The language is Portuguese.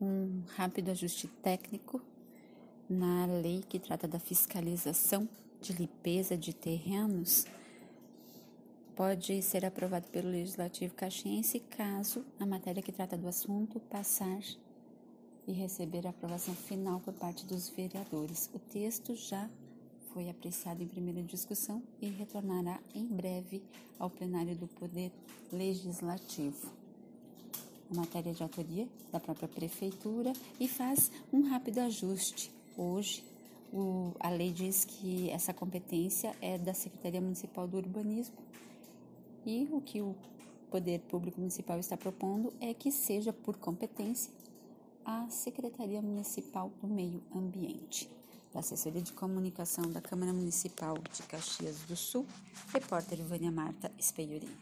um rápido ajuste técnico na lei que trata da fiscalização de limpeza de terrenos pode ser aprovado pelo Legislativo Caxiense caso a matéria que trata do assunto passar e receber a aprovação final por parte dos vereadores. O texto já foi apreciado em primeira discussão e retornará em breve ao plenário do Poder Legislativo matéria de autoria da própria prefeitura e faz um rápido ajuste. Hoje, o, a lei diz que essa competência é da Secretaria Municipal do Urbanismo e o que o Poder Público Municipal está propondo é que seja por competência a Secretaria Municipal do Meio Ambiente. Da Assessoria de Comunicação da Câmara Municipal de Caxias do Sul, repórter Vânia Marta Espeiurim.